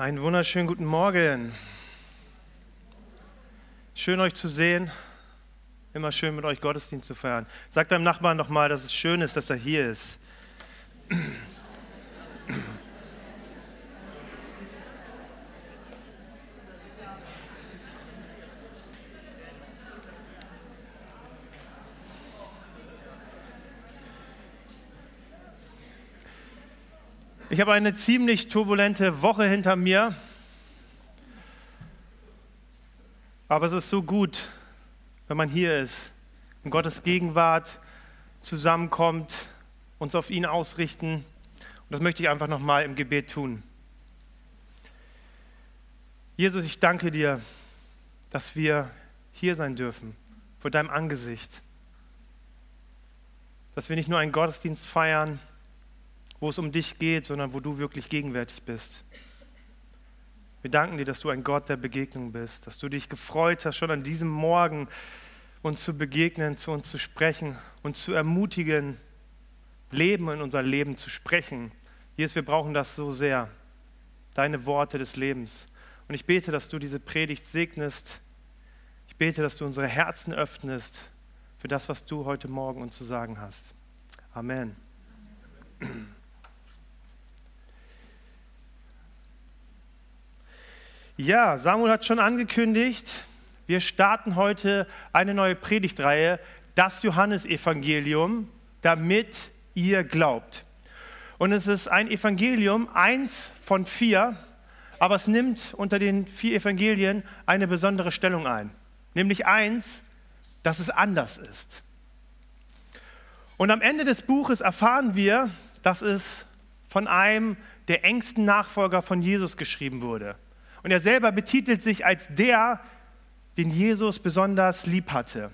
Einen wunderschönen guten Morgen. Schön euch zu sehen. Immer schön mit euch Gottesdienst zu feiern. Sagt deinem Nachbarn noch mal, dass es schön ist, dass er hier ist. Ich habe eine ziemlich turbulente Woche hinter mir. Aber es ist so gut, wenn man hier ist, in Gottes Gegenwart zusammenkommt, uns auf ihn ausrichten. Und das möchte ich einfach nochmal im Gebet tun. Jesus, ich danke dir, dass wir hier sein dürfen, vor deinem Angesicht. Dass wir nicht nur einen Gottesdienst feiern, wo es um dich geht, sondern wo du wirklich gegenwärtig bist. Wir danken dir, dass du ein Gott der Begegnung bist, dass du dich gefreut hast, schon an diesem Morgen uns zu begegnen, zu uns zu sprechen, uns zu ermutigen, Leben in unser Leben zu sprechen. Jesus, wir brauchen das so sehr, deine Worte des Lebens. Und ich bete, dass du diese Predigt segnest. Ich bete, dass du unsere Herzen öffnest für das, was du heute Morgen uns zu sagen hast. Amen. Ja, Samuel hat schon angekündigt, wir starten heute eine neue Predigtreihe, das Johannesevangelium, damit ihr glaubt. Und es ist ein Evangelium, eins von vier, aber es nimmt unter den vier Evangelien eine besondere Stellung ein. Nämlich eins, dass es anders ist. Und am Ende des Buches erfahren wir, dass es von einem der engsten Nachfolger von Jesus geschrieben wurde. Und er selber betitelt sich als der, den Jesus besonders lieb hatte.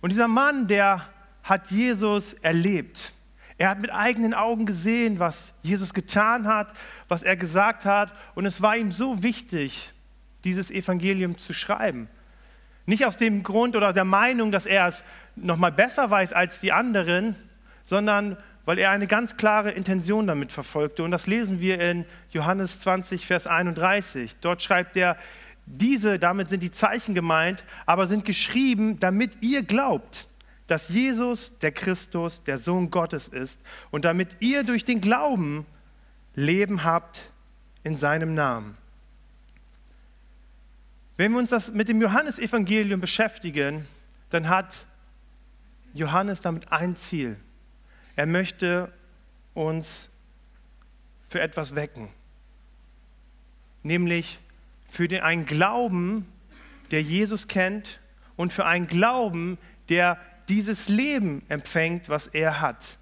Und dieser Mann, der hat Jesus erlebt. Er hat mit eigenen Augen gesehen, was Jesus getan hat, was er gesagt hat. Und es war ihm so wichtig, dieses Evangelium zu schreiben. Nicht aus dem Grund oder der Meinung, dass er es noch mal besser weiß als die anderen, sondern weil er eine ganz klare Intention damit verfolgte. Und das lesen wir in Johannes 20, Vers 31. Dort schreibt er, diese, damit sind die Zeichen gemeint, aber sind geschrieben, damit ihr glaubt, dass Jesus der Christus, der Sohn Gottes ist und damit ihr durch den Glauben Leben habt in seinem Namen. Wenn wir uns das mit dem Johannesevangelium beschäftigen, dann hat Johannes damit ein Ziel. Er möchte uns für etwas wecken, nämlich für den, einen Glauben, der Jesus kennt und für einen Glauben, der dieses Leben empfängt, was er hat.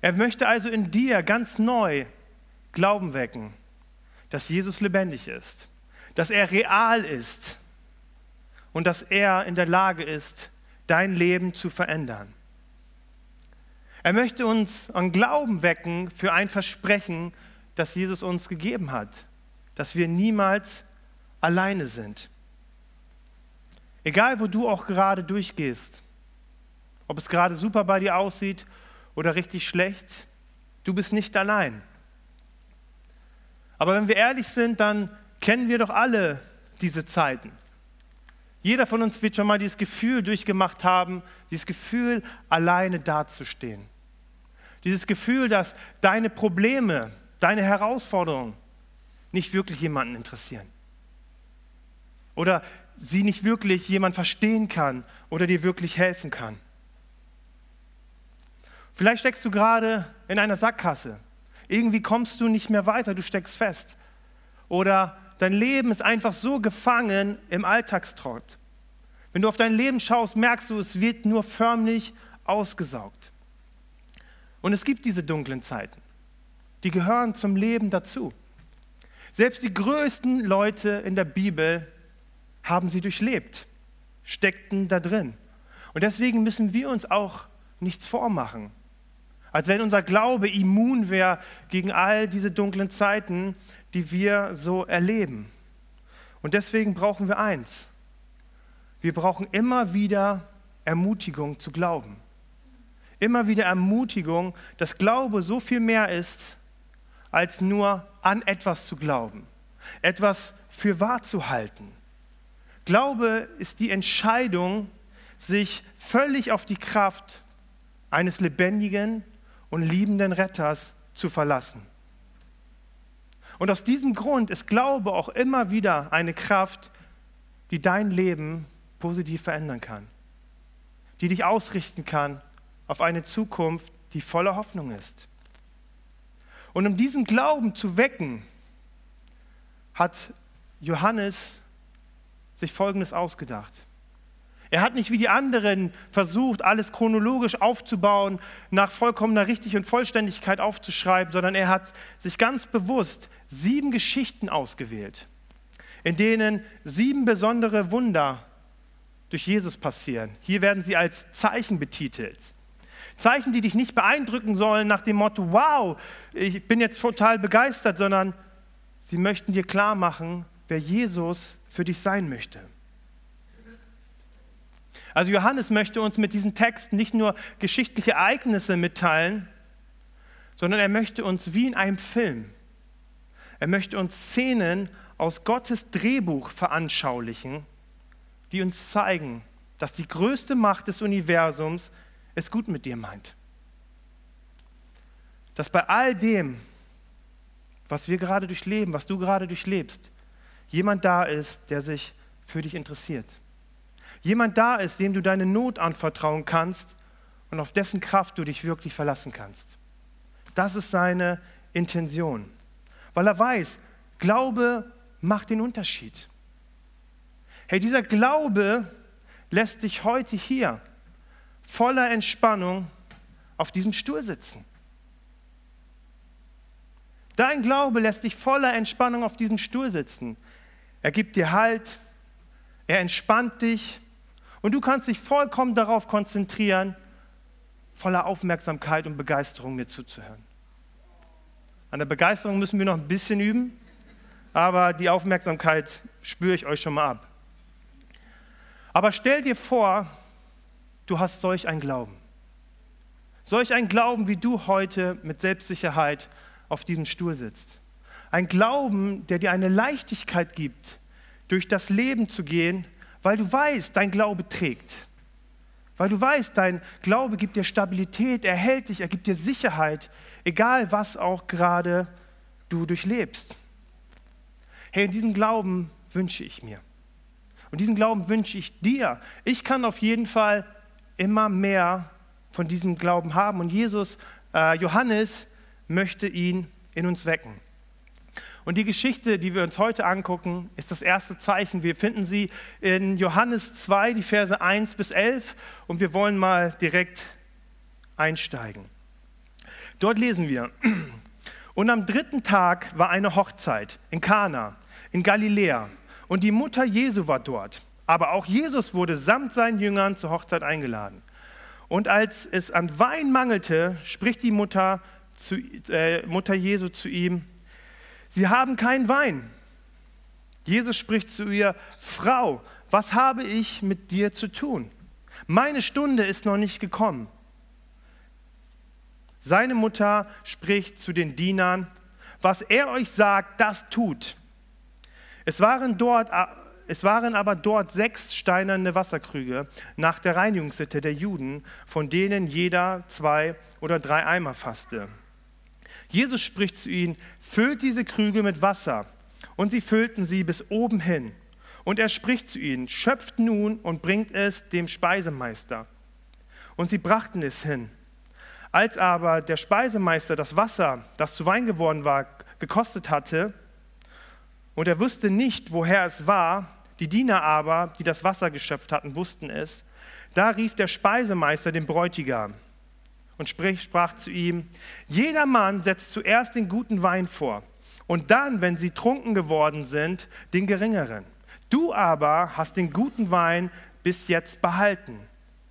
Er möchte also in dir ganz neu Glauben wecken, dass Jesus lebendig ist, dass er real ist und dass er in der Lage ist, dein Leben zu verändern. Er möchte uns an Glauben wecken für ein Versprechen, das Jesus uns gegeben hat, dass wir niemals alleine sind. Egal, wo du auch gerade durchgehst, ob es gerade super bei dir aussieht oder richtig schlecht, du bist nicht allein. Aber wenn wir ehrlich sind, dann kennen wir doch alle diese Zeiten. Jeder von uns wird schon mal dieses Gefühl durchgemacht haben, dieses Gefühl, alleine dazustehen. Dieses Gefühl, dass deine Probleme, deine Herausforderungen nicht wirklich jemanden interessieren. Oder sie nicht wirklich jemand verstehen kann oder dir wirklich helfen kann. Vielleicht steckst du gerade in einer Sackgasse. Irgendwie kommst du nicht mehr weiter, du steckst fest. Oder dein Leben ist einfach so gefangen im Alltagstrott. Wenn du auf dein Leben schaust, merkst du, es wird nur förmlich ausgesaugt. Und es gibt diese dunklen Zeiten. Die gehören zum Leben dazu. Selbst die größten Leute in der Bibel haben sie durchlebt, steckten da drin. Und deswegen müssen wir uns auch nichts vormachen. Als wenn unser Glaube immun wäre gegen all diese dunklen Zeiten, die wir so erleben. Und deswegen brauchen wir eins. Wir brauchen immer wieder Ermutigung zu glauben immer wieder Ermutigung, dass Glaube so viel mehr ist als nur an etwas zu glauben, etwas für wahr zu halten. Glaube ist die Entscheidung, sich völlig auf die Kraft eines lebendigen und liebenden Retters zu verlassen. Und aus diesem Grund ist Glaube auch immer wieder eine Kraft, die dein Leben positiv verändern kann, die dich ausrichten kann auf eine Zukunft, die voller Hoffnung ist. Und um diesen Glauben zu wecken, hat Johannes sich Folgendes ausgedacht. Er hat nicht wie die anderen versucht, alles chronologisch aufzubauen, nach vollkommener Richtig und Vollständigkeit aufzuschreiben, sondern er hat sich ganz bewusst sieben Geschichten ausgewählt, in denen sieben besondere Wunder durch Jesus passieren. Hier werden sie als Zeichen betitelt. Zeichen, die dich nicht beeindrucken sollen nach dem Motto, wow, ich bin jetzt total begeistert, sondern sie möchten dir klar machen, wer Jesus für dich sein möchte. Also Johannes möchte uns mit diesem Text nicht nur geschichtliche Ereignisse mitteilen, sondern er möchte uns wie in einem Film, er möchte uns Szenen aus Gottes Drehbuch veranschaulichen, die uns zeigen, dass die größte Macht des Universums es gut mit dir meint. Dass bei all dem, was wir gerade durchleben, was du gerade durchlebst, jemand da ist, der sich für dich interessiert. Jemand da ist, dem du deine Not anvertrauen kannst und auf dessen Kraft du dich wirklich verlassen kannst. Das ist seine Intention, weil er weiß, Glaube macht den Unterschied. Hey, dieser Glaube lässt dich heute hier voller Entspannung auf diesem Stuhl sitzen. Dein Glaube lässt dich voller Entspannung auf diesem Stuhl sitzen. Er gibt dir Halt, er entspannt dich und du kannst dich vollkommen darauf konzentrieren, voller Aufmerksamkeit und Begeisterung mir zuzuhören. An der Begeisterung müssen wir noch ein bisschen üben, aber die Aufmerksamkeit spüre ich euch schon mal ab. Aber stell dir vor, du hast solch ein Glauben. Solch ein Glauben, wie du heute mit Selbstsicherheit auf diesem Stuhl sitzt. Ein Glauben, der dir eine Leichtigkeit gibt, durch das Leben zu gehen, weil du weißt, dein Glaube trägt. Weil du weißt, dein Glaube gibt dir Stabilität, er hält dich, er gibt dir Sicherheit, egal was auch gerade du durchlebst. Hey, diesen Glauben wünsche ich mir. Und diesen Glauben wünsche ich dir. Ich kann auf jeden Fall immer mehr von diesem Glauben haben. Und Jesus, äh, Johannes, möchte ihn in uns wecken. Und die Geschichte, die wir uns heute angucken, ist das erste Zeichen. Wir finden sie in Johannes 2, die Verse 1 bis 11. Und wir wollen mal direkt einsteigen. Dort lesen wir, und am dritten Tag war eine Hochzeit in Kana, in Galiläa. Und die Mutter Jesu war dort. Aber auch Jesus wurde samt seinen Jüngern zur Hochzeit eingeladen. Und als es an Wein mangelte, spricht die Mutter, zu, äh, Mutter Jesu zu ihm, sie haben keinen Wein. Jesus spricht zu ihr, Frau, was habe ich mit dir zu tun? Meine Stunde ist noch nicht gekommen. Seine Mutter spricht zu den Dienern, was er euch sagt, das tut. Es waren dort es waren aber dort sechs steinerne Wasserkrüge nach der Reinigungssitte der Juden, von denen jeder zwei oder drei Eimer fasste. Jesus spricht zu ihnen, füllt diese Krüge mit Wasser. Und sie füllten sie bis oben hin. Und er spricht zu ihnen, schöpft nun und bringt es dem Speisemeister. Und sie brachten es hin. Als aber der Speisemeister das Wasser, das zu Wein geworden war, gekostet hatte, und er wusste nicht, woher es war. Die Diener aber, die das Wasser geschöpft hatten, wussten es. Da rief der Speisemeister den Bräutigam und sprach zu ihm, jeder Mann setzt zuerst den guten Wein vor und dann, wenn sie trunken geworden sind, den geringeren. Du aber hast den guten Wein bis jetzt behalten.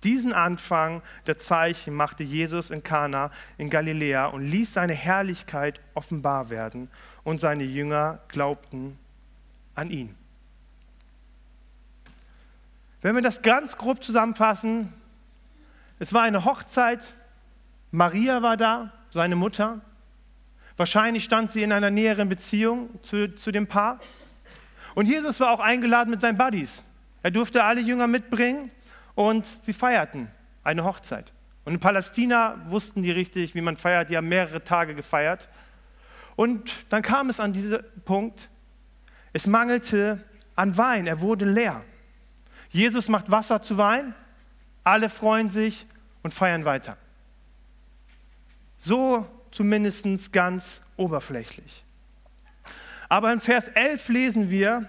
Diesen Anfang der Zeichen machte Jesus in Kana in Galiläa und ließ seine Herrlichkeit offenbar werden und seine Jünger glaubten an ihn. Wenn wir das ganz grob zusammenfassen, es war eine Hochzeit, Maria war da, seine Mutter. Wahrscheinlich stand sie in einer näheren Beziehung zu, zu dem Paar. Und Jesus war auch eingeladen mit seinen Buddies. Er durfte alle Jünger mitbringen und sie feierten eine Hochzeit. Und in Palästina wussten die richtig, wie man feiert. Die haben mehrere Tage gefeiert. Und dann kam es an diesen Punkt, es mangelte an Wein, er wurde leer. Jesus macht Wasser zu Wein, alle freuen sich und feiern weiter. So zumindest ganz oberflächlich. Aber in Vers 11 lesen wir,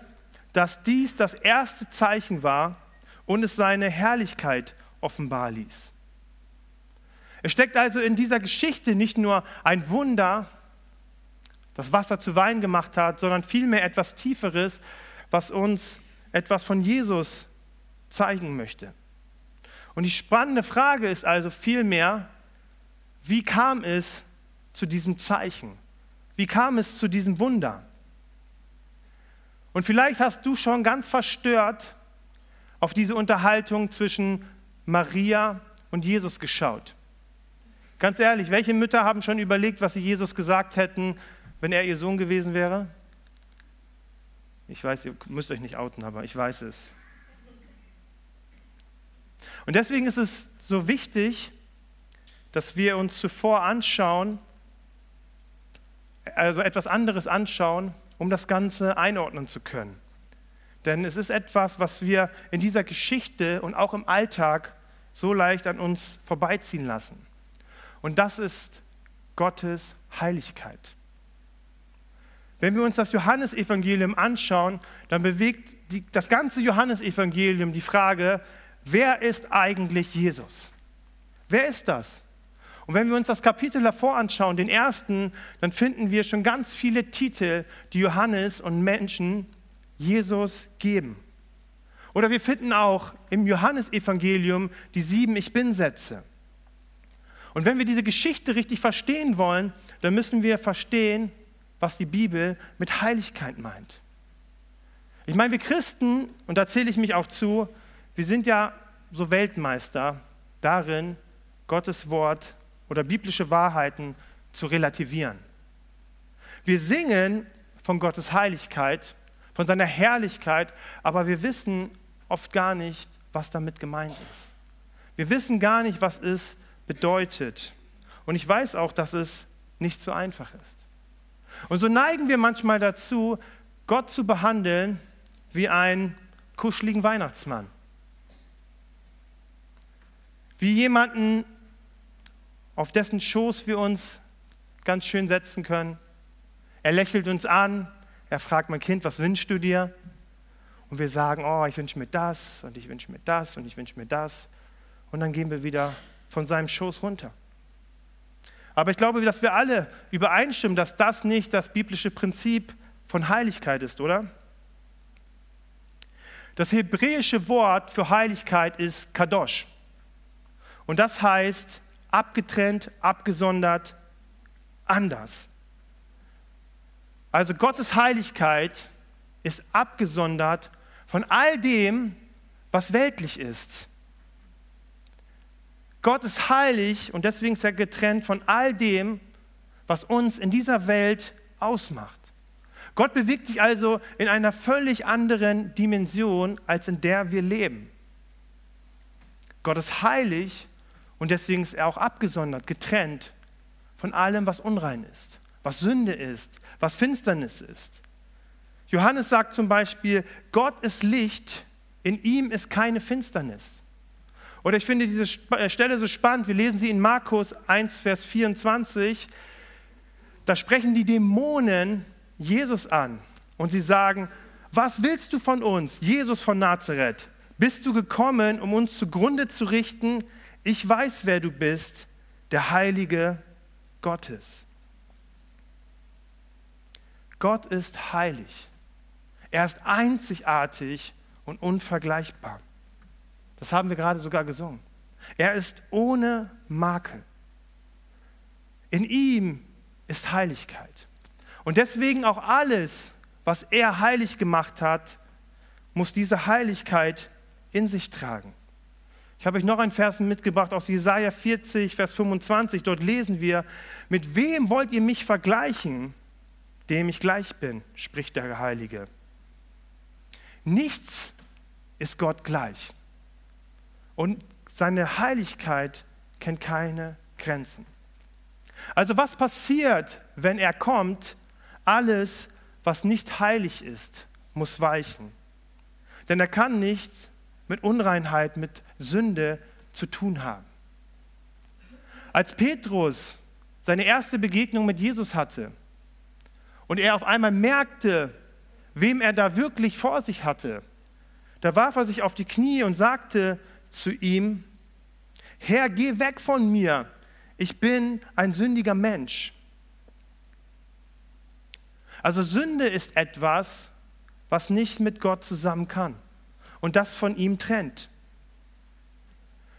dass dies das erste Zeichen war und es seine Herrlichkeit offenbar ließ. Es steckt also in dieser Geschichte nicht nur ein Wunder, das Wasser zu Wein gemacht hat, sondern vielmehr etwas Tieferes, was uns etwas von Jesus zeigen möchte. Und die spannende Frage ist also vielmehr, wie kam es zu diesem Zeichen? Wie kam es zu diesem Wunder? Und vielleicht hast du schon ganz verstört auf diese Unterhaltung zwischen Maria und Jesus geschaut. Ganz ehrlich, welche Mütter haben schon überlegt, was sie Jesus gesagt hätten, wenn er ihr Sohn gewesen wäre? Ich weiß, ihr müsst euch nicht outen, aber ich weiß es. Und deswegen ist es so wichtig, dass wir uns zuvor anschauen, also etwas anderes anschauen, um das Ganze einordnen zu können. Denn es ist etwas, was wir in dieser Geschichte und auch im Alltag so leicht an uns vorbeiziehen lassen. Und das ist Gottes Heiligkeit. Wenn wir uns das Johannesevangelium anschauen, dann bewegt die, das ganze Johannesevangelium die Frage, wer ist eigentlich Jesus? Wer ist das? Und wenn wir uns das Kapitel davor anschauen, den ersten, dann finden wir schon ganz viele Titel, die Johannes und Menschen Jesus geben. Oder wir finden auch im Johannesevangelium die sieben Ich bin-Sätze. Und wenn wir diese Geschichte richtig verstehen wollen, dann müssen wir verstehen, was die Bibel mit Heiligkeit meint. Ich meine, wir Christen, und da zähle ich mich auch zu, wir sind ja so Weltmeister darin, Gottes Wort oder biblische Wahrheiten zu relativieren. Wir singen von Gottes Heiligkeit, von seiner Herrlichkeit, aber wir wissen oft gar nicht, was damit gemeint ist. Wir wissen gar nicht, was es bedeutet. Und ich weiß auch, dass es nicht so einfach ist. Und so neigen wir manchmal dazu, Gott zu behandeln wie einen kuscheligen Weihnachtsmann. Wie jemanden, auf dessen Schoß wir uns ganz schön setzen können. Er lächelt uns an, er fragt mein Kind, was wünschst du dir? Und wir sagen, oh, ich wünsche mir das und ich wünsche mir das und ich wünsche mir das. Und dann gehen wir wieder von seinem Schoß runter. Aber ich glaube, dass wir alle übereinstimmen, dass das nicht das biblische Prinzip von Heiligkeit ist, oder? Das hebräische Wort für Heiligkeit ist Kadosh. Und das heißt abgetrennt, abgesondert, anders. Also Gottes Heiligkeit ist abgesondert von all dem, was weltlich ist. Gott ist heilig und deswegen ist er getrennt von all dem, was uns in dieser Welt ausmacht. Gott bewegt sich also in einer völlig anderen Dimension, als in der wir leben. Gott ist heilig und deswegen ist er auch abgesondert, getrennt von allem, was unrein ist, was Sünde ist, was Finsternis ist. Johannes sagt zum Beispiel, Gott ist Licht, in ihm ist keine Finsternis. Oder ich finde diese äh, Stelle so spannend, wir lesen sie in Markus 1, Vers 24, da sprechen die Dämonen Jesus an und sie sagen, was willst du von uns, Jesus von Nazareth? Bist du gekommen, um uns zugrunde zu richten? Ich weiß, wer du bist, der Heilige Gottes. Gott ist heilig. Er ist einzigartig und unvergleichbar. Das haben wir gerade sogar gesungen. Er ist ohne Makel. In ihm ist Heiligkeit. Und deswegen auch alles, was er heilig gemacht hat, muss diese Heiligkeit in sich tragen. Ich habe euch noch einen Vers mitgebracht aus Jesaja 40, Vers 25. Dort lesen wir: Mit wem wollt ihr mich vergleichen, dem ich gleich bin, spricht der Heilige. Nichts ist Gott gleich. Und seine Heiligkeit kennt keine Grenzen. Also was passiert, wenn er kommt? Alles, was nicht heilig ist, muss weichen. Denn er kann nichts mit Unreinheit, mit Sünde zu tun haben. Als Petrus seine erste Begegnung mit Jesus hatte und er auf einmal merkte, wem er da wirklich vor sich hatte, da warf er sich auf die Knie und sagte zu ihm, Herr, geh weg von mir, ich bin ein sündiger Mensch. Also Sünde ist etwas, was nicht mit Gott zusammen kann und das von ihm trennt.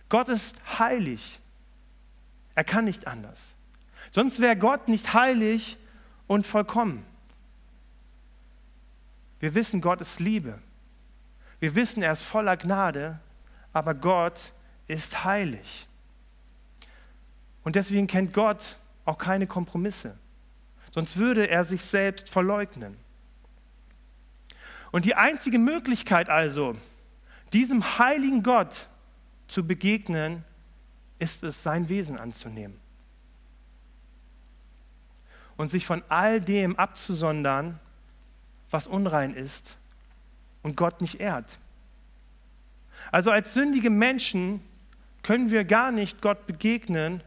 Gott ist heilig. Er kann nicht anders. Sonst wäre Gott nicht heilig und vollkommen. Wir wissen, Gott ist Liebe. Wir wissen, er ist voller Gnade, aber Gott ist heilig. Und deswegen kennt Gott auch keine Kompromisse. Sonst würde er sich selbst verleugnen. Und die einzige Möglichkeit also, diesem heiligen Gott zu begegnen, ist es, sein Wesen anzunehmen. Und sich von all dem abzusondern, was unrein ist und Gott nicht ehrt. Also als sündige Menschen können wir gar nicht Gott begegnen,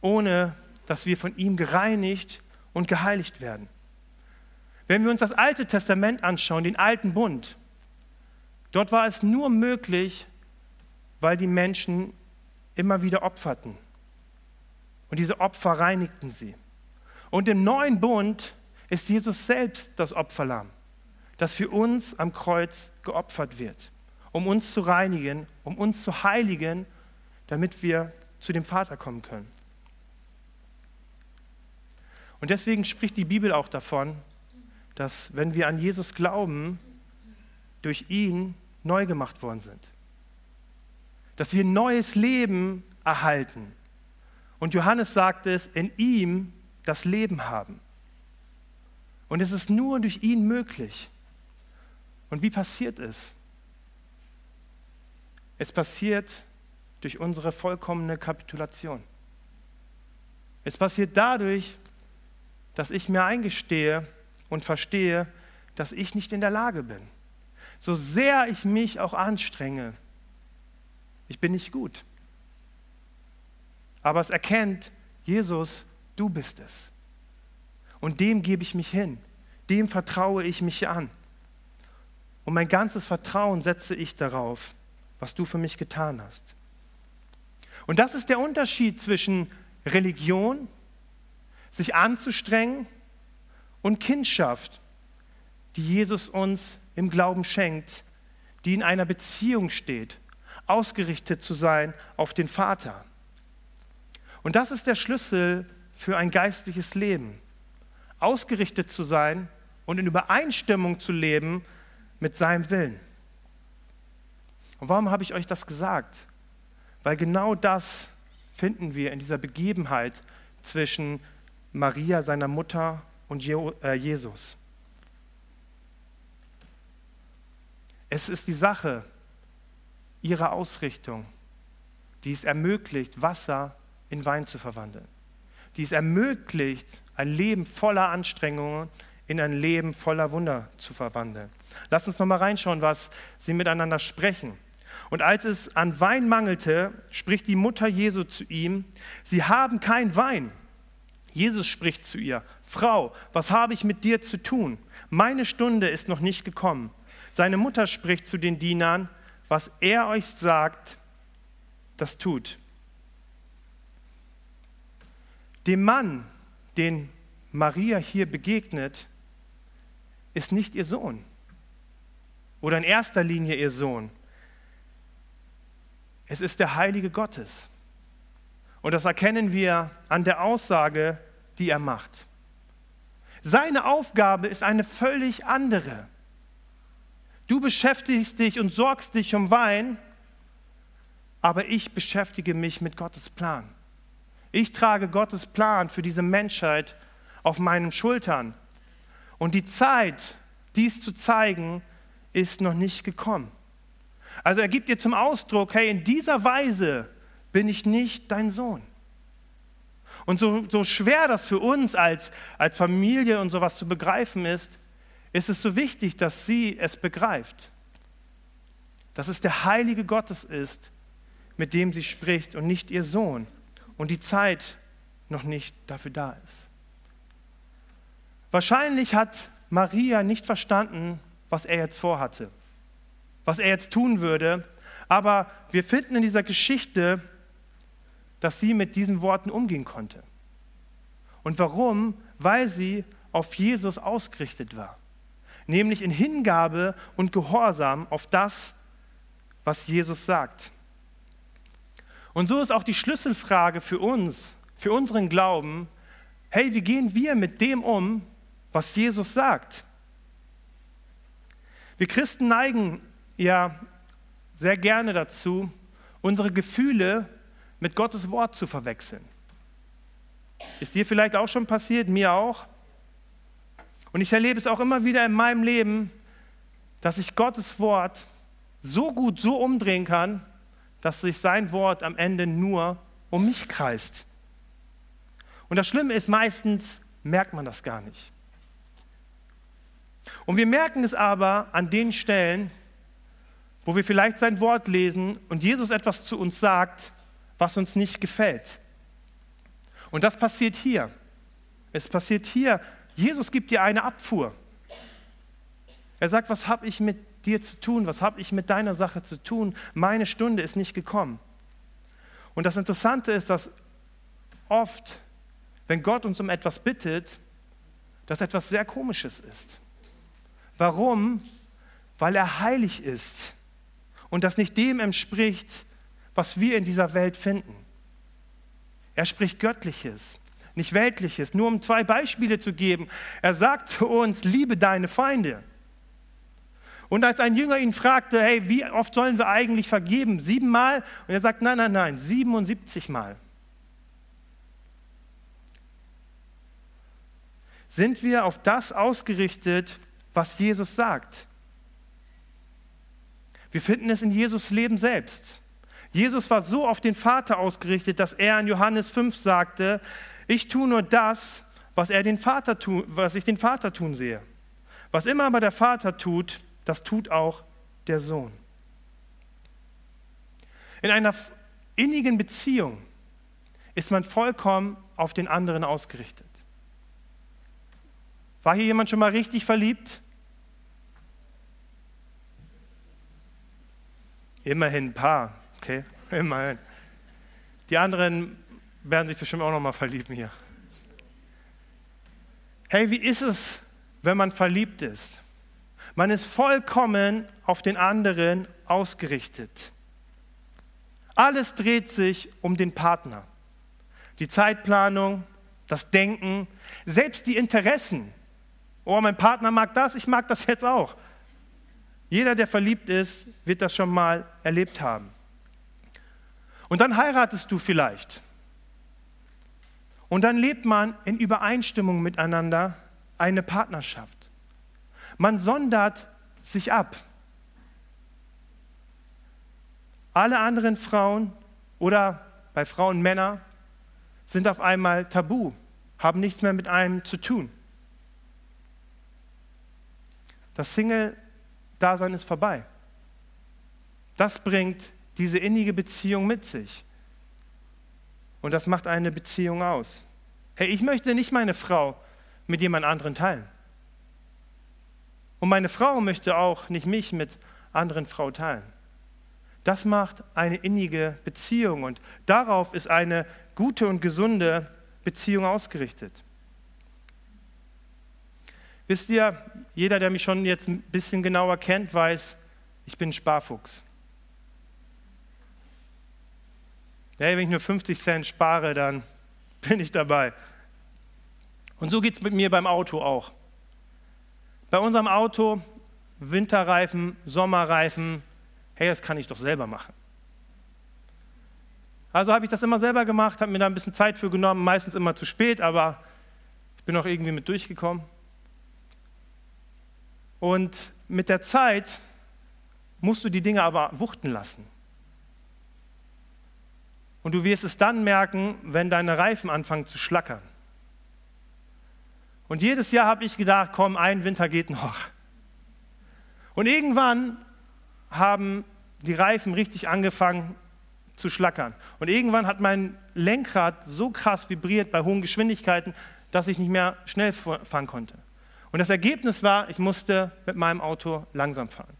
ohne dass wir von ihm gereinigt und geheiligt werden. Wenn wir uns das Alte Testament anschauen, den alten Bund, Dort war es nur möglich, weil die Menschen immer wieder opferten. Und diese Opfer reinigten sie. Und im neuen Bund ist Jesus selbst das Opferlamm, das für uns am Kreuz geopfert wird, um uns zu reinigen, um uns zu heiligen, damit wir zu dem Vater kommen können. Und deswegen spricht die Bibel auch davon, dass wenn wir an Jesus glauben, durch ihn neu gemacht worden sind. Dass wir neues Leben erhalten. Und Johannes sagt es, in ihm das Leben haben. Und es ist nur durch ihn möglich. Und wie passiert es? Es passiert durch unsere vollkommene Kapitulation. Es passiert dadurch, dass ich mir eingestehe und verstehe, dass ich nicht in der Lage bin so sehr ich mich auch anstrenge, ich bin nicht gut. Aber es erkennt, Jesus, du bist es. Und dem gebe ich mich hin, dem vertraue ich mich an. Und mein ganzes Vertrauen setze ich darauf, was du für mich getan hast. Und das ist der Unterschied zwischen Religion, sich anzustrengen, und Kindschaft, die Jesus uns im Glauben schenkt, die in einer Beziehung steht, ausgerichtet zu sein auf den Vater. Und das ist der Schlüssel für ein geistliches Leben. Ausgerichtet zu sein und in Übereinstimmung zu leben mit seinem Willen. Und warum habe ich euch das gesagt? Weil genau das finden wir in dieser Begebenheit zwischen Maria, seiner Mutter, und äh, Jesus. Es ist die Sache ihrer Ausrichtung, die es ermöglicht, Wasser in Wein zu verwandeln. Die es ermöglicht, ein Leben voller Anstrengungen in ein Leben voller Wunder zu verwandeln. Lass uns noch mal reinschauen, was sie miteinander sprechen. Und als es an Wein mangelte, spricht die Mutter Jesu zu ihm, sie haben kein Wein. Jesus spricht zu ihr, Frau, was habe ich mit dir zu tun? Meine Stunde ist noch nicht gekommen. Seine Mutter spricht zu den Dienern, was er euch sagt, das tut. Dem Mann, den Maria hier begegnet, ist nicht ihr Sohn oder in erster Linie ihr Sohn. Es ist der Heilige Gottes. Und das erkennen wir an der Aussage, die er macht. Seine Aufgabe ist eine völlig andere. Du beschäftigst dich und sorgst dich um Wein, aber ich beschäftige mich mit Gottes Plan. Ich trage Gottes Plan für diese Menschheit auf meinen Schultern. Und die Zeit, dies zu zeigen, ist noch nicht gekommen. Also er gibt dir zum Ausdruck, hey, in dieser Weise bin ich nicht dein Sohn. Und so, so schwer das für uns als, als Familie und sowas zu begreifen ist, ist es so wichtig, dass sie es begreift. Dass es der Heilige Gottes ist, mit dem sie spricht und nicht ihr Sohn. Und die Zeit noch nicht dafür da ist. Wahrscheinlich hat Maria nicht verstanden, was er jetzt vorhatte, was er jetzt tun würde. Aber wir finden in dieser Geschichte, dass sie mit diesen Worten umgehen konnte. Und warum? Weil sie auf Jesus ausgerichtet war, nämlich in Hingabe und Gehorsam auf das, was Jesus sagt. Und so ist auch die Schlüsselfrage für uns, für unseren Glauben, hey, wie gehen wir mit dem um, was Jesus sagt. Wir Christen neigen ja sehr gerne dazu, unsere Gefühle mit Gottes Wort zu verwechseln. Ist dir vielleicht auch schon passiert, mir auch? Und ich erlebe es auch immer wieder in meinem Leben, dass ich Gottes Wort so gut so umdrehen kann, dass sich sein Wort am Ende nur um mich kreist. Und das Schlimme ist, meistens merkt man das gar nicht. Und wir merken es aber an den Stellen, wo wir vielleicht sein Wort lesen und Jesus etwas zu uns sagt, was uns nicht gefällt. Und das passiert hier. Es passiert hier. Jesus gibt dir eine Abfuhr. Er sagt, was habe ich mit dir zu tun? Was habe ich mit deiner Sache zu tun? Meine Stunde ist nicht gekommen. Und das Interessante ist, dass oft, wenn Gott uns um etwas bittet, das etwas sehr Komisches ist. Warum? Weil er heilig ist und das nicht dem entspricht, was wir in dieser Welt finden. Er spricht Göttliches, nicht Weltliches. Nur um zwei Beispiele zu geben. Er sagt zu uns, liebe deine Feinde. Und als ein Jünger ihn fragte, hey, wie oft sollen wir eigentlich vergeben? Siebenmal? Und er sagt, nein, nein, nein, 77 Mal. Sind wir auf das ausgerichtet, was Jesus sagt. Wir finden es in Jesus Leben selbst. Jesus war so auf den Vater ausgerichtet, dass er in Johannes 5 sagte, ich tue nur das, was, er den Vater tu, was ich den Vater tun sehe. Was immer aber der Vater tut, das tut auch der Sohn. In einer innigen Beziehung ist man vollkommen auf den anderen ausgerichtet. War hier jemand schon mal richtig verliebt? Immerhin ein paar, okay? Immerhin. Die anderen werden sich bestimmt auch noch mal verlieben hier. Hey, wie ist es, wenn man verliebt ist? Man ist vollkommen auf den anderen ausgerichtet. Alles dreht sich um den Partner. Die Zeitplanung, das Denken, selbst die Interessen. Oh, mein Partner mag das, ich mag das jetzt auch. Jeder, der verliebt ist, wird das schon mal erlebt haben. Und dann heiratest du vielleicht. Und dann lebt man in Übereinstimmung miteinander eine Partnerschaft. Man sondert sich ab. Alle anderen Frauen oder bei Frauen Männer sind auf einmal tabu, haben nichts mehr mit einem zu tun. Das Single Dasein ist vorbei. Das bringt diese innige Beziehung mit sich. Und das macht eine Beziehung aus. Hey, ich möchte nicht meine Frau mit jemand anderen teilen. Und meine Frau möchte auch nicht mich mit anderen Frauen teilen. Das macht eine innige Beziehung und darauf ist eine gute und gesunde Beziehung ausgerichtet. Wisst ihr, jeder, der mich schon jetzt ein bisschen genauer kennt, weiß, ich bin Sparfuchs. Ja, wenn ich nur 50 Cent spare, dann bin ich dabei. Und so geht es mit mir beim Auto auch. Bei unserem Auto, Winterreifen, Sommerreifen, hey, das kann ich doch selber machen. Also habe ich das immer selber gemacht, habe mir da ein bisschen Zeit für genommen, meistens immer zu spät, aber ich bin auch irgendwie mit durchgekommen. Und mit der Zeit musst du die Dinge aber wuchten lassen. Und du wirst es dann merken, wenn deine Reifen anfangen zu schlackern. Und jedes Jahr habe ich gedacht, komm, ein Winter geht noch. Und irgendwann haben die Reifen richtig angefangen zu schlackern. Und irgendwann hat mein Lenkrad so krass vibriert bei hohen Geschwindigkeiten, dass ich nicht mehr schnell fahren konnte. Und das Ergebnis war, ich musste mit meinem Auto langsam fahren.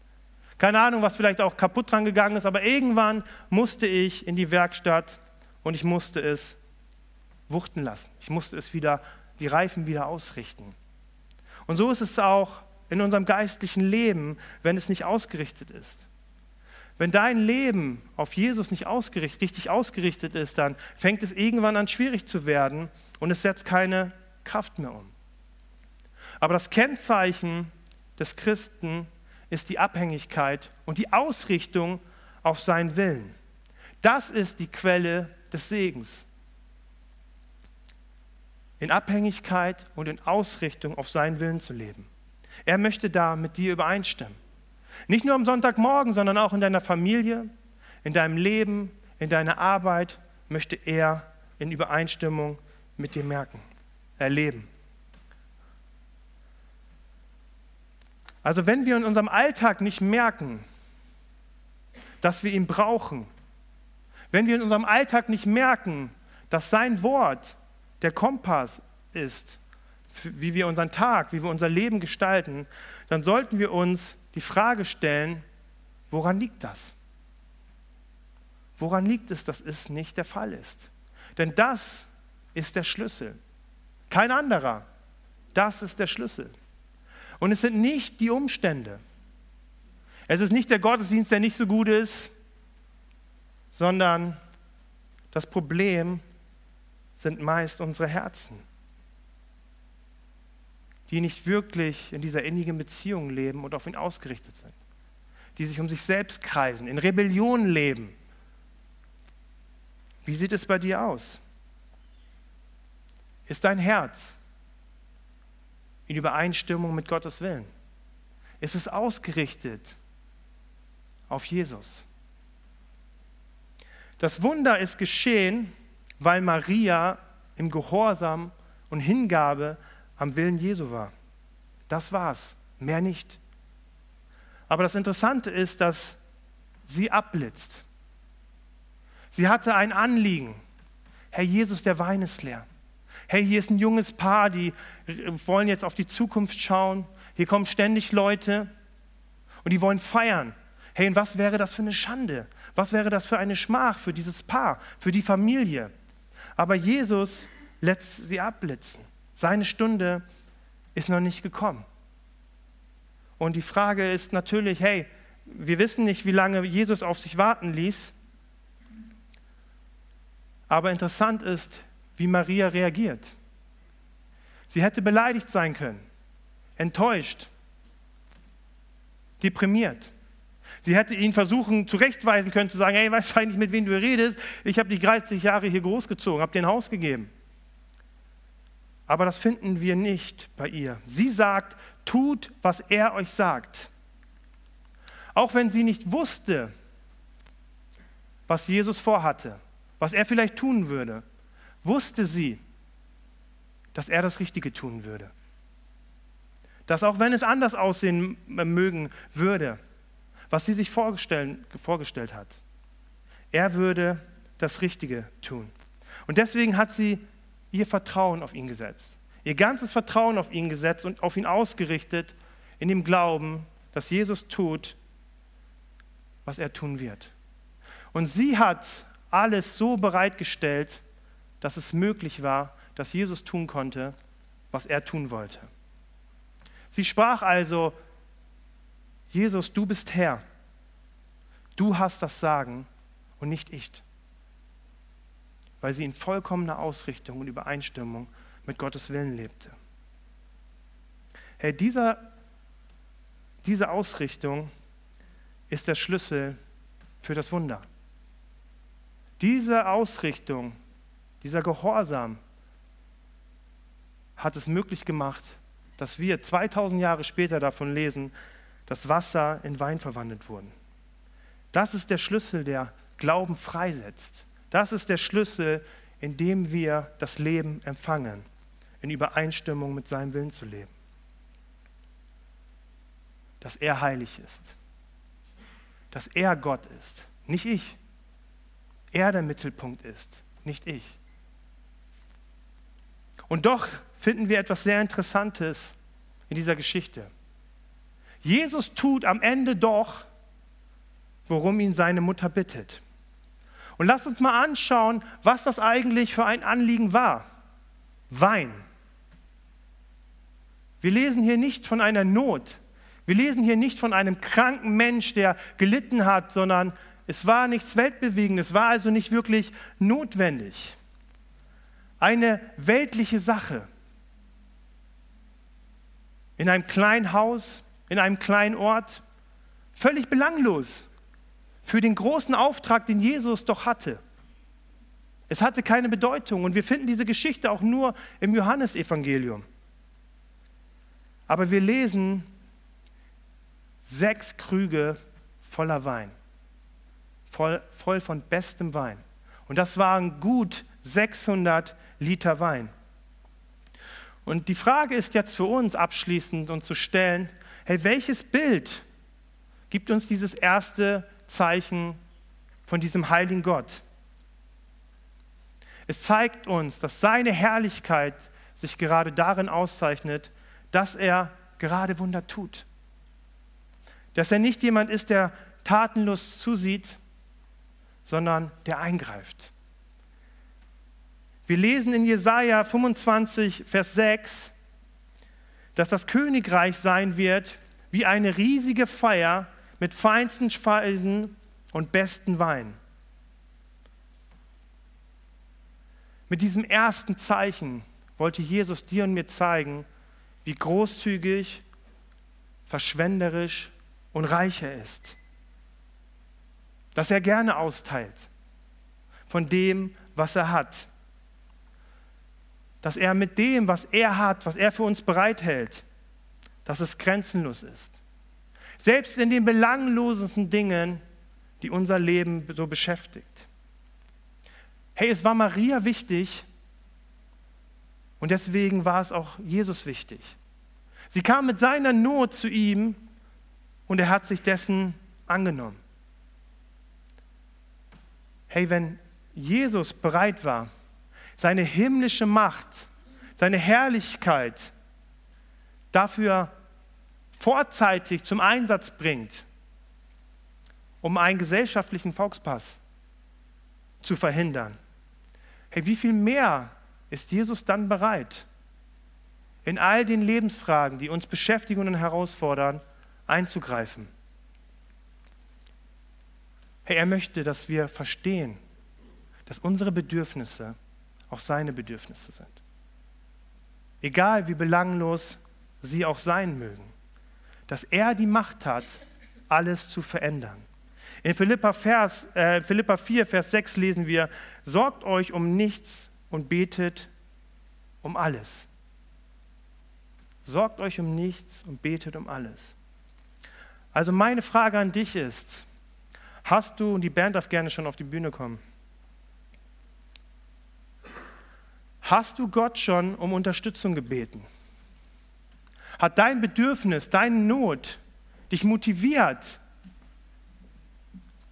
Keine Ahnung, was vielleicht auch kaputt dran gegangen ist, aber irgendwann musste ich in die Werkstatt und ich musste es wuchten lassen. Ich musste es wieder, die Reifen wieder ausrichten. Und so ist es auch in unserem geistlichen Leben, wenn es nicht ausgerichtet ist. Wenn dein Leben auf Jesus nicht ausgerichtet, richtig ausgerichtet ist, dann fängt es irgendwann an schwierig zu werden und es setzt keine Kraft mehr um. Aber das Kennzeichen des Christen ist die Abhängigkeit und die Ausrichtung auf seinen Willen. Das ist die Quelle des Segens. In Abhängigkeit und in Ausrichtung auf seinen Willen zu leben. Er möchte da mit dir übereinstimmen. Nicht nur am Sonntagmorgen, sondern auch in deiner Familie, in deinem Leben, in deiner Arbeit möchte er in Übereinstimmung mit dir merken, erleben. Also wenn wir in unserem Alltag nicht merken, dass wir ihn brauchen, wenn wir in unserem Alltag nicht merken, dass sein Wort der Kompass ist, wie wir unseren Tag, wie wir unser Leben gestalten, dann sollten wir uns die Frage stellen, woran liegt das? Woran liegt es, dass es nicht der Fall ist? Denn das ist der Schlüssel. Kein anderer. Das ist der Schlüssel. Und es sind nicht die Umstände. Es ist nicht der Gottesdienst, der nicht so gut ist, sondern das Problem sind meist unsere Herzen, die nicht wirklich in dieser innigen Beziehung leben und auf ihn ausgerichtet sind, die sich um sich selbst kreisen, in Rebellion leben. Wie sieht es bei dir aus? Ist dein Herz in Übereinstimmung mit Gottes Willen? Ist es ausgerichtet auf Jesus? Das Wunder ist geschehen, weil Maria im Gehorsam und Hingabe am Willen Jesu war. Das war's, mehr nicht. Aber das Interessante ist, dass sie abblitzt. Sie hatte ein Anliegen. Herr Jesus, der Wein ist leer. Hey, hier ist ein junges Paar, die wollen jetzt auf die Zukunft schauen. Hier kommen ständig Leute und die wollen feiern. Hey, und was wäre das für eine Schande? Was wäre das für eine Schmach für dieses Paar, für die Familie? Aber Jesus lässt sie abblitzen. Seine Stunde ist noch nicht gekommen. Und die Frage ist natürlich, hey, wir wissen nicht, wie lange Jesus auf sich warten ließ. Aber interessant ist, wie Maria reagiert. Sie hätte beleidigt sein können, enttäuscht, deprimiert. Sie hätte ihn versuchen zurechtweisen können, zu sagen, hey, weißt du eigentlich, mit wem du redest? Ich habe dich 30 Jahre hier großgezogen, habe dir ein Haus gegeben. Aber das finden wir nicht bei ihr. Sie sagt, tut, was er euch sagt. Auch wenn sie nicht wusste, was Jesus vorhatte, was er vielleicht tun würde, wusste sie, dass er das Richtige tun würde. Dass auch wenn es anders aussehen mögen würde, was sie sich vorgestellt hat. Er würde das Richtige tun. Und deswegen hat sie ihr Vertrauen auf ihn gesetzt. Ihr ganzes Vertrauen auf ihn gesetzt und auf ihn ausgerichtet in dem Glauben, dass Jesus tut, was er tun wird. Und sie hat alles so bereitgestellt, dass es möglich war, dass Jesus tun konnte, was er tun wollte. Sie sprach also Jesus, du bist Herr. Du hast das Sagen und nicht ich. Weil sie in vollkommener Ausrichtung und Übereinstimmung mit Gottes Willen lebte. Hey, dieser, diese Ausrichtung ist der Schlüssel für das Wunder. Diese Ausrichtung, dieser Gehorsam hat es möglich gemacht, dass wir 2000 Jahre später davon lesen, dass Wasser in Wein verwandelt wurden. Das ist der Schlüssel, der Glauben freisetzt. Das ist der Schlüssel, in dem wir das Leben empfangen, in Übereinstimmung mit seinem Willen zu leben. Dass er heilig ist. Dass er Gott ist, nicht ich. Er der Mittelpunkt ist, nicht ich. Und doch finden wir etwas sehr Interessantes in dieser Geschichte. Jesus tut am Ende doch, worum ihn seine Mutter bittet. Und lasst uns mal anschauen, was das eigentlich für ein Anliegen war. Wein. Wir lesen hier nicht von einer Not. Wir lesen hier nicht von einem kranken Mensch, der gelitten hat, sondern es war nichts Weltbewegendes, es war also nicht wirklich notwendig. Eine weltliche Sache. In einem kleinen Haus, in einem kleinen Ort, völlig belanglos für den großen Auftrag, den Jesus doch hatte. Es hatte keine Bedeutung und wir finden diese Geschichte auch nur im Johannesevangelium. Aber wir lesen sechs Krüge voller Wein, voll, voll von bestem Wein. Und das waren gut 600 Liter Wein. Und die Frage ist jetzt für uns abschließend und zu stellen, hey, welches Bild gibt uns dieses erste Zeichen von diesem heiligen Gott? Es zeigt uns, dass seine Herrlichkeit sich gerade darin auszeichnet, dass er gerade Wunder tut. Dass er nicht jemand ist, der tatenlos zusieht, sondern der eingreift. Wir lesen in Jesaja 25, Vers 6, dass das Königreich sein wird wie eine riesige Feier mit feinsten Speisen und besten Wein. Mit diesem ersten Zeichen wollte Jesus dir und mir zeigen, wie großzügig, verschwenderisch und reich er ist. Dass er gerne austeilt von dem, was er hat dass er mit dem, was er hat, was er für uns bereithält, dass es grenzenlos ist. Selbst in den belanglosesten Dingen, die unser Leben so beschäftigt. Hey, es war Maria wichtig und deswegen war es auch Jesus wichtig. Sie kam mit seiner Not zu ihm und er hat sich dessen angenommen. Hey, wenn Jesus bereit war, seine himmlische Macht, seine Herrlichkeit dafür vorzeitig zum Einsatz bringt, um einen gesellschaftlichen Volkspass zu verhindern. Hey, wie viel mehr ist Jesus dann bereit, in all den Lebensfragen, die uns beschäftigen und herausfordern, einzugreifen? Hey, er möchte, dass wir verstehen, dass unsere Bedürfnisse auch seine Bedürfnisse sind. Egal wie belanglos sie auch sein mögen, dass er die Macht hat, alles zu verändern. In Philippa, Vers, äh, Philippa 4, Vers 6 lesen wir, sorgt euch um nichts und betet um alles. Sorgt euch um nichts und betet um alles. Also meine Frage an dich ist, hast du, und die Band darf gerne schon auf die Bühne kommen, Hast du Gott schon um Unterstützung gebeten? Hat dein Bedürfnis, deine Not dich motiviert,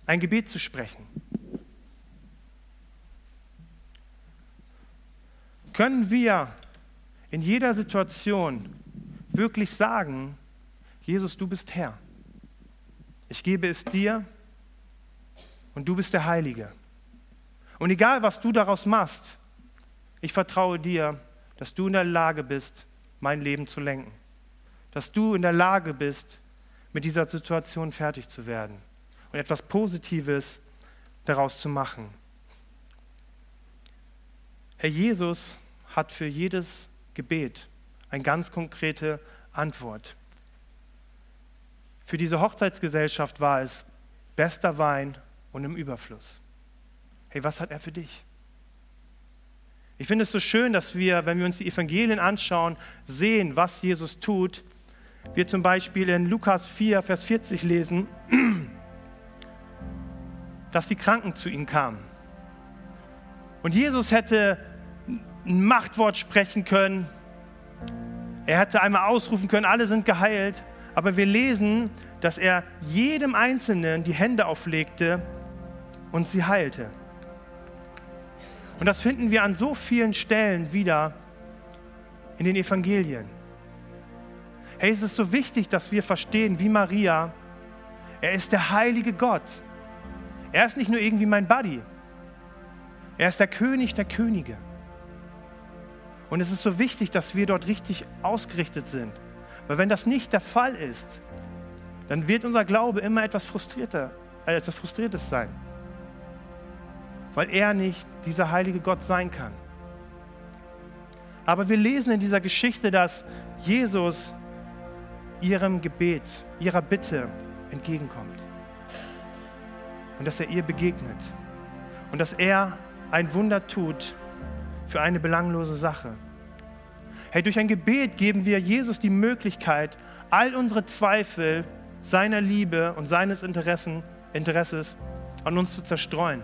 ein Gebet zu sprechen? Können wir in jeder Situation wirklich sagen, Jesus, du bist Herr. Ich gebe es dir und du bist der Heilige. Und egal, was du daraus machst, ich vertraue dir, dass du in der Lage bist, mein Leben zu lenken. Dass du in der Lage bist, mit dieser Situation fertig zu werden und etwas Positives daraus zu machen. Herr Jesus hat für jedes Gebet eine ganz konkrete Antwort. Für diese Hochzeitsgesellschaft war es bester Wein und im Überfluss. Hey, was hat er für dich? Ich finde es so schön, dass wir, wenn wir uns die Evangelien anschauen, sehen, was Jesus tut. Wir zum Beispiel in Lukas 4, Vers 40 lesen, dass die Kranken zu ihm kamen. Und Jesus hätte ein Machtwort sprechen können. Er hätte einmal ausrufen können, alle sind geheilt. Aber wir lesen, dass er jedem Einzelnen die Hände auflegte und sie heilte. Und das finden wir an so vielen Stellen wieder in den Evangelien. Hey, es ist so wichtig, dass wir verstehen, wie Maria, er ist der heilige Gott. Er ist nicht nur irgendwie mein Buddy. Er ist der König der Könige. Und es ist so wichtig, dass wir dort richtig ausgerichtet sind. Weil wenn das nicht der Fall ist, dann wird unser Glaube immer etwas frustrierter, äh, etwas frustriertes sein. Weil er nicht dieser heilige Gott sein kann. Aber wir lesen in dieser Geschichte, dass Jesus ihrem Gebet, ihrer Bitte entgegenkommt. Und dass er ihr begegnet. Und dass er ein Wunder tut für eine belanglose Sache. Hey, durch ein Gebet geben wir Jesus die Möglichkeit, all unsere Zweifel seiner Liebe und seines Interessen, Interesses an uns zu zerstreuen.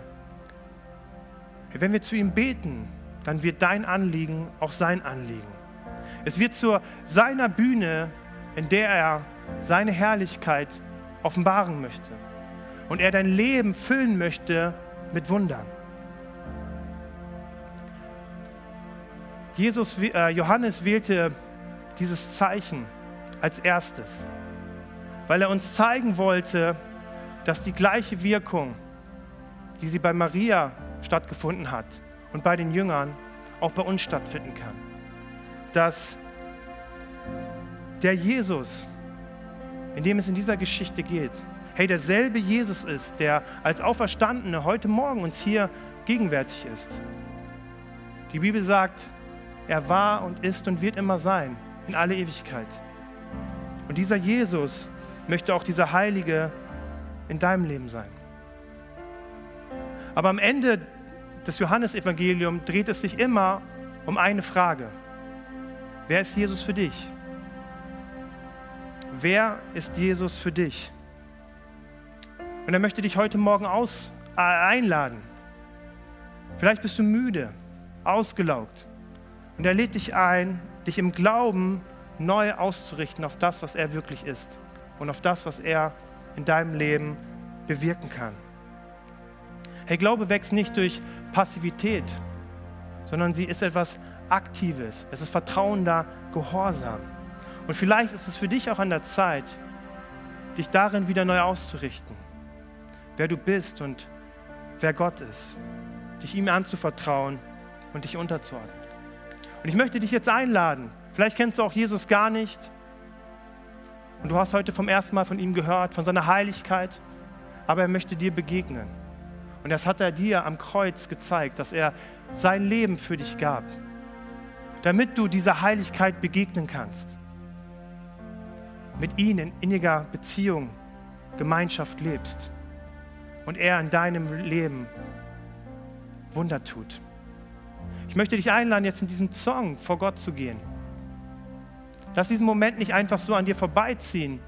Wenn wir zu ihm beten, dann wird dein Anliegen auch sein Anliegen. Es wird zu seiner Bühne, in der er seine Herrlichkeit offenbaren möchte und er dein Leben füllen möchte mit Wundern. Jesus, äh, Johannes wählte dieses Zeichen als erstes, weil er uns zeigen wollte, dass die gleiche Wirkung, die sie bei Maria stattgefunden hat und bei den Jüngern, auch bei uns stattfinden kann. Dass der Jesus, in dem es in dieser Geschichte geht, hey, derselbe Jesus ist, der als Auferstandene heute Morgen uns hier gegenwärtig ist. Die Bibel sagt, er war und ist und wird immer sein, in alle Ewigkeit. Und dieser Jesus möchte auch dieser Heilige in deinem Leben sein. Aber am Ende des Johannesevangeliums dreht es sich immer um eine Frage. Wer ist Jesus für dich? Wer ist Jesus für dich? Und er möchte dich heute Morgen aus, äh, einladen. Vielleicht bist du müde, ausgelaugt. Und er lädt dich ein, dich im Glauben neu auszurichten auf das, was er wirklich ist und auf das, was er in deinem Leben bewirken kann. Hey, Glaube wächst nicht durch Passivität, sondern sie ist etwas Aktives. Es ist vertrauender Gehorsam. Und vielleicht ist es für dich auch an der Zeit, dich darin wieder neu auszurichten. Wer du bist und wer Gott ist. Dich ihm anzuvertrauen und dich unterzuordnen. Und ich möchte dich jetzt einladen. Vielleicht kennst du auch Jesus gar nicht. Und du hast heute vom ersten Mal von ihm gehört, von seiner Heiligkeit. Aber er möchte dir begegnen. Und das hat er dir am Kreuz gezeigt, dass er sein Leben für dich gab. Damit du dieser Heiligkeit begegnen kannst. Mit ihm in inniger Beziehung, Gemeinschaft lebst. Und er in deinem Leben Wunder tut. Ich möchte dich einladen, jetzt in diesem Song vor Gott zu gehen. Lass diesen Moment nicht einfach so an dir vorbeiziehen,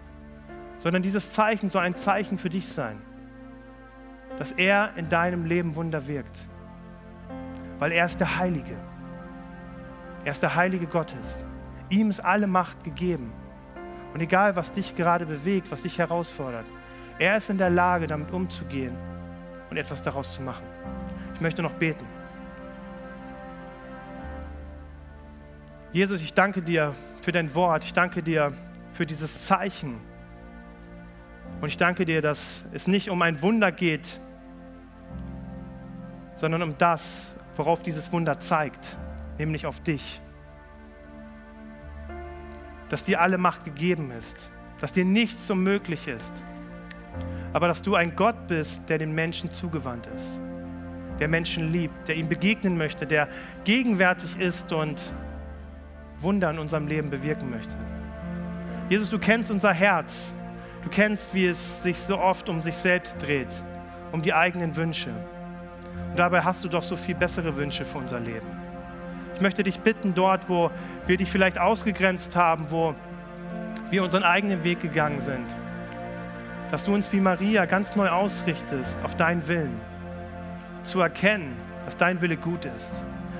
sondern dieses Zeichen soll ein Zeichen für dich sein, dass er in deinem Leben Wunder wirkt. Weil er ist der Heilige. Er ist der Heilige Gottes. Ihm ist alle Macht gegeben. Und egal, was dich gerade bewegt, was dich herausfordert, er ist in der Lage, damit umzugehen und etwas daraus zu machen. Ich möchte noch beten. Jesus, ich danke dir für dein Wort. Ich danke dir für dieses Zeichen. Und ich danke dir, dass es nicht um ein Wunder geht, sondern um das, worauf dieses Wunder zeigt, nämlich auf dich. Dass dir alle Macht gegeben ist, dass dir nichts unmöglich ist, aber dass du ein Gott bist, der den Menschen zugewandt ist, der Menschen liebt, der ihm begegnen möchte, der gegenwärtig ist und Wunder in unserem Leben bewirken möchte. Jesus, du kennst unser Herz. Du kennst, wie es sich so oft um sich selbst dreht, um die eigenen Wünsche. Und dabei hast du doch so viel bessere Wünsche für unser Leben. Ich möchte dich bitten, dort, wo wir dich vielleicht ausgegrenzt haben, wo wir unseren eigenen Weg gegangen sind, dass du uns wie Maria ganz neu ausrichtest auf deinen Willen. Zu erkennen, dass dein Wille gut ist,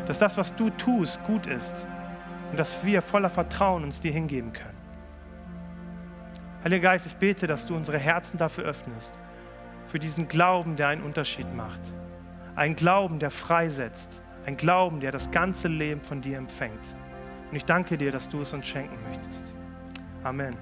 dass das, was du tust, gut ist und dass wir voller Vertrauen uns dir hingeben können. Heiliger Geist, ich bete, dass du unsere Herzen dafür öffnest, für diesen Glauben, der einen Unterschied macht. Ein Glauben, der freisetzt. Ein Glauben, der das ganze Leben von dir empfängt. Und ich danke dir, dass du es uns schenken möchtest. Amen.